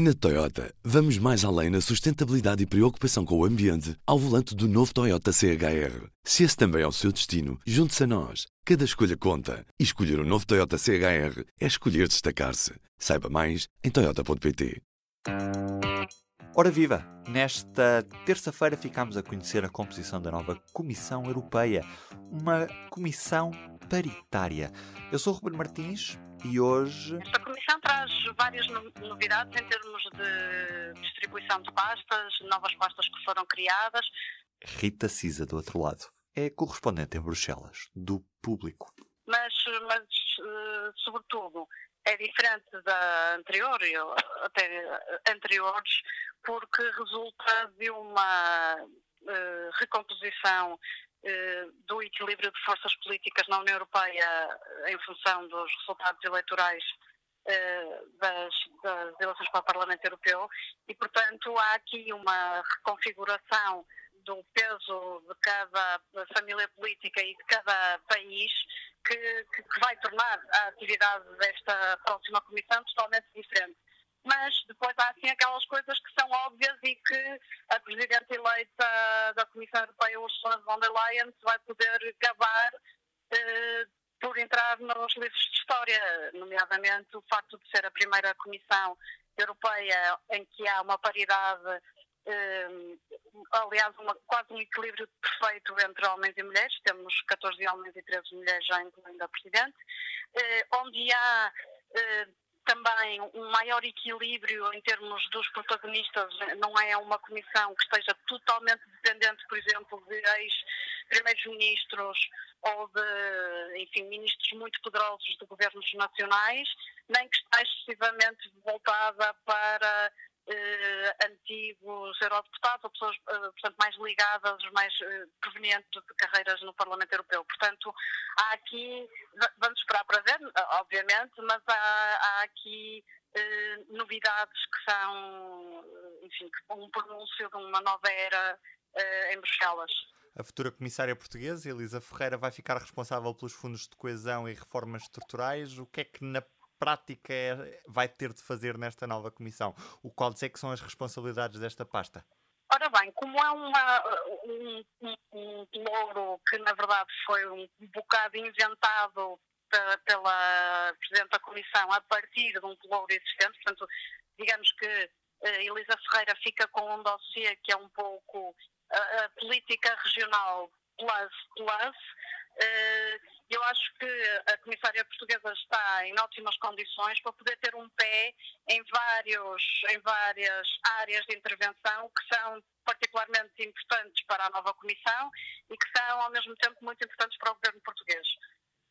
Na Toyota, vamos mais além na sustentabilidade e preocupação com o ambiente ao volante do novo Toyota CHR. Se esse também é o seu destino, junte-se a nós. Cada escolha conta. E escolher o um novo Toyota CHR é escolher destacar-se. Saiba mais em Toyota.pt. Ora viva! Nesta terça-feira ficámos a conhecer a composição da nova Comissão Europeia. Uma comissão paritária. Eu sou o Ruben Martins e hoje. Esta comissão traz várias novidades em termos de distribuição de pastas, novas pastas que foram criadas. Rita Cisa, do outro lado, é correspondente em Bruxelas, do público. Mas, mas eh, sobretudo, é diferente da anterior, até anteriores, porque resulta de uma uh, recomposição eh, do equilíbrio de forças políticas na União Europeia em função dos resultados eleitorais eh, das, das eleições para o Parlamento Europeu. E, portanto, há aqui uma reconfiguração do peso de cada família política e de cada país que, que, vai tornar a atividade desta próxima comissão totalmente diferente. Mas depois há assim aquelas coisas que são óbvias e que Presidente eleita da Comissão Europeia, Ursula von der Leyen, vai poder gabar eh, por entrar nos livros de história, nomeadamente o facto de ser a primeira Comissão Europeia em que há uma paridade eh, aliás, uma, quase um equilíbrio perfeito entre homens e mulheres, temos 14 homens e 13 mulheres já incluindo a Presidente, eh, onde há também um maior equilíbrio em termos dos protagonistas, não é uma comissão que esteja totalmente dependente, por exemplo, de ex-primeiros ministros ou de, enfim, ministros muito poderosos de governos nacionais, nem que está excessivamente voltada para eh, antigos eurodeputados ou pessoas, eh, portanto, mais ligadas, mais eh, provenientes de carreiras no Parlamento Europeu. Portanto, há aqui, vamos esperar para ver, obviamente, mas há, há aqui novidades que são, enfim, um pronúncio de uma nova era em Bruxelas. A futura comissária portuguesa, Elisa Ferreira, vai ficar responsável pelos fundos de coesão e reformas estruturais. O que é que na prática é, vai ter de fazer nesta nova comissão? O qual é que são as responsabilidades desta pasta? Ora bem, como é uma, um, um, um louro que na verdade foi um bocado inventado pela Presidente da Comissão a partir de um louro existente, portanto, digamos que uh, Elisa Ferreira fica com um dossiê que é um pouco a, a política regional plus plus, eu acho que a comissária portuguesa está em ótimas condições para poder ter um pé em, vários, em várias áreas de intervenção que são particularmente importantes para a nova comissão e que são, ao mesmo tempo, muito importantes para o governo português.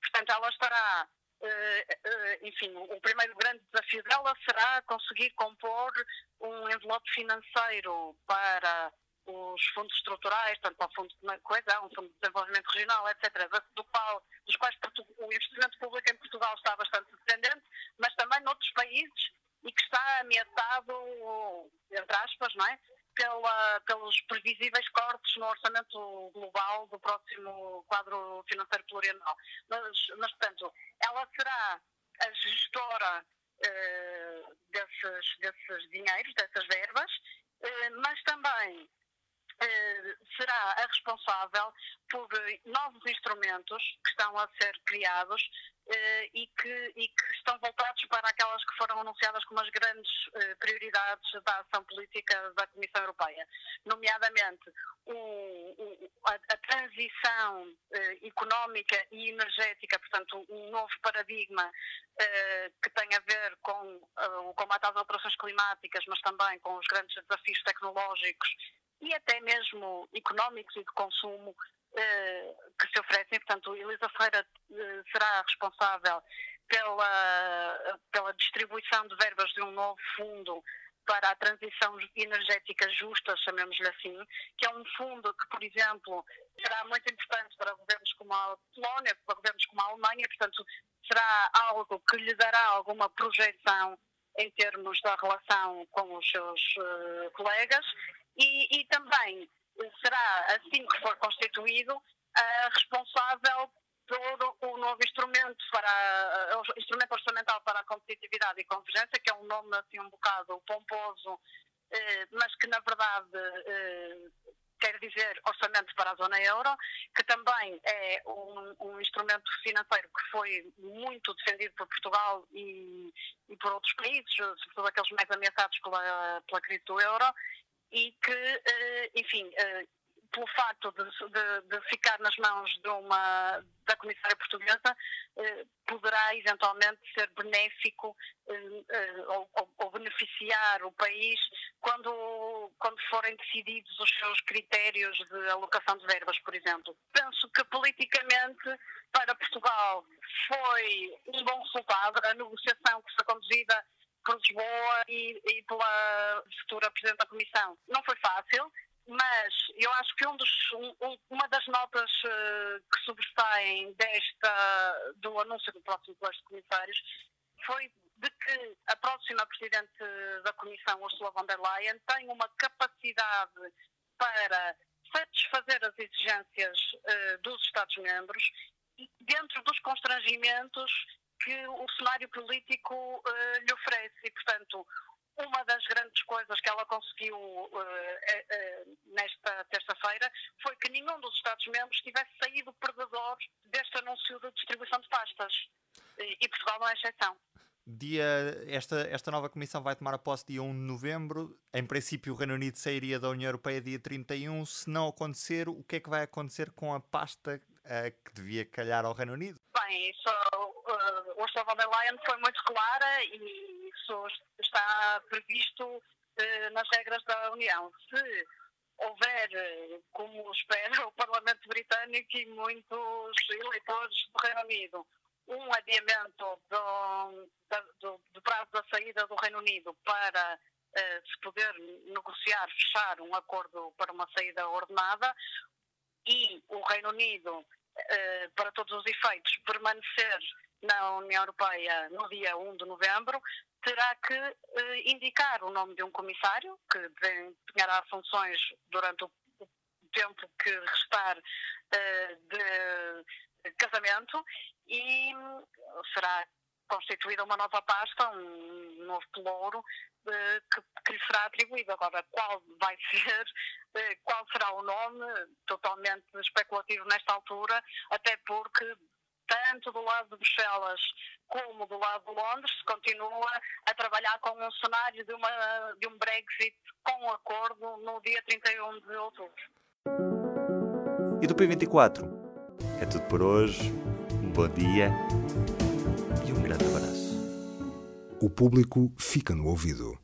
Portanto, ela estará eh, eh, enfim, o primeiro grande desafio dela será conseguir compor um envelope financeiro para os fundos estruturais, tanto para o Fundo de Coesão, Fundo de Desenvolvimento Regional, etc., do qual, dos quais o investimento público em Portugal está bastante dependente, mas também noutros países e que está ameaçado, entre aspas, não é? Pela, pelos previsíveis cortes no orçamento global do próximo quadro financeiro plurianual. Mas, mas portanto, ela será a gestora eh, desses, desses dinheiros, dessas verbas, eh, mas também será a responsável por novos instrumentos que estão a ser criados eh, e, que, e que estão voltados para aquelas que foram anunciadas como as grandes eh, prioridades da ação política da Comissão Europeia, nomeadamente a, a, transição económica e energética, portanto, um novo paradigma que tem a ver com o combate às alterações climáticas, mas também com os grandes desafios tecnológicos e até mesmo económicos e de consumo eh, que se oferecem. Portanto, Elisa Ferreira eh, será responsável pela, pela distribuição de verbas de um novo fundo para a transição energética justa, chamemos-lhe assim, que é um fundo que, por exemplo, será muito importante para governos como a Polónia, para governos como a Alemanha, portanto, será algo que lhe dará alguma projeção em termos da relação com os seus uh, colegas e, e também será, assim que for constituído, a responsável todo o novo instrumento para o instrumento orçamental para a competitividade e convergência, que é um nome assim um bocado pomposo, mas que na verdade quer dizer orçamento para a zona euro, que também é um, um, instrumento financeiro que foi muito defendido por Portugal e, e por outros países, sobretudo aqueles mais ameaçados pela, pela crise do euro, e que, eh, enfim, eh, pelo facto de, de, de, ficar nas mãos de uma, da comissária portuguesa, eh, poderá eventualmente ser benéfico ou, ou, beneficiar o país quando, quando forem decididos os seus critérios de alocação de verbas, por exemplo. Penso que politicamente para Portugal foi um bom resultado. A negociação que foi conduzida por Lisboa e, e pela futura Presidente da Comissão. Não foi fácil mas eu acho que um dos, um, uma das notas uh, que sobressaem desta, do anúncio do próximo colégio de comissários foi de que a próxima Presidente da Comissão, Ursula von der Leyen, tem uma capacidade para satisfazer as exigências uh, dos Estados-membros dentro dos constrangimentos que o cenário político uh, lhe oferece. E, portanto, uma das grandes coisas que ela conseguiu uh, uh, nesta terça-feira foi que nenhum dos Estados-membros tivesse saído perdedor deste anúncio de distribuição de pastas. E, Portugal não é exceção. Dia, esta, esta nova comissão vai tomar a posse dia 1 de novembro. Em princípio, o Reino Unido sairia da União Europeia dia 31. Se não acontecer, o que é que vai acontecer com a pasta uh, que devia calhar ao Reino Unido? Bem, isso, Ursula von der Leyen foi muito clara e isso está previsto uh, nas regras da União. Se houver, uh, como espera o Parlamento Britânico e muitos eleitores do Reino Unido, um adiamento do, do, do prazo da saída do Reino Unido para uh, se poder negociar, fechar um acordo para uma saída ordenada e o Reino Unido, uh, para todos os efeitos, permanecer na União Europeia no dia 1 de novembro, terá que uh, indicar o nome de um comissário que desempenhará funções durante o tempo que restar de casamento e será constituída uma nova pasta, um novo pelouro eh, que, que lhe será atribuído. Agora, qual vai ser, eh, qual será o nome, totalmente especulativo nesta altura, até porque tanto do lado de Bruxelas como do lado de Londres continua a trabalhar com um cenário de, uma, de um Brexit com acordo no dia 31 de outubro. E do P24? É tudo por hoje. Um bom dia e um grande abraço. O público fica no ouvido.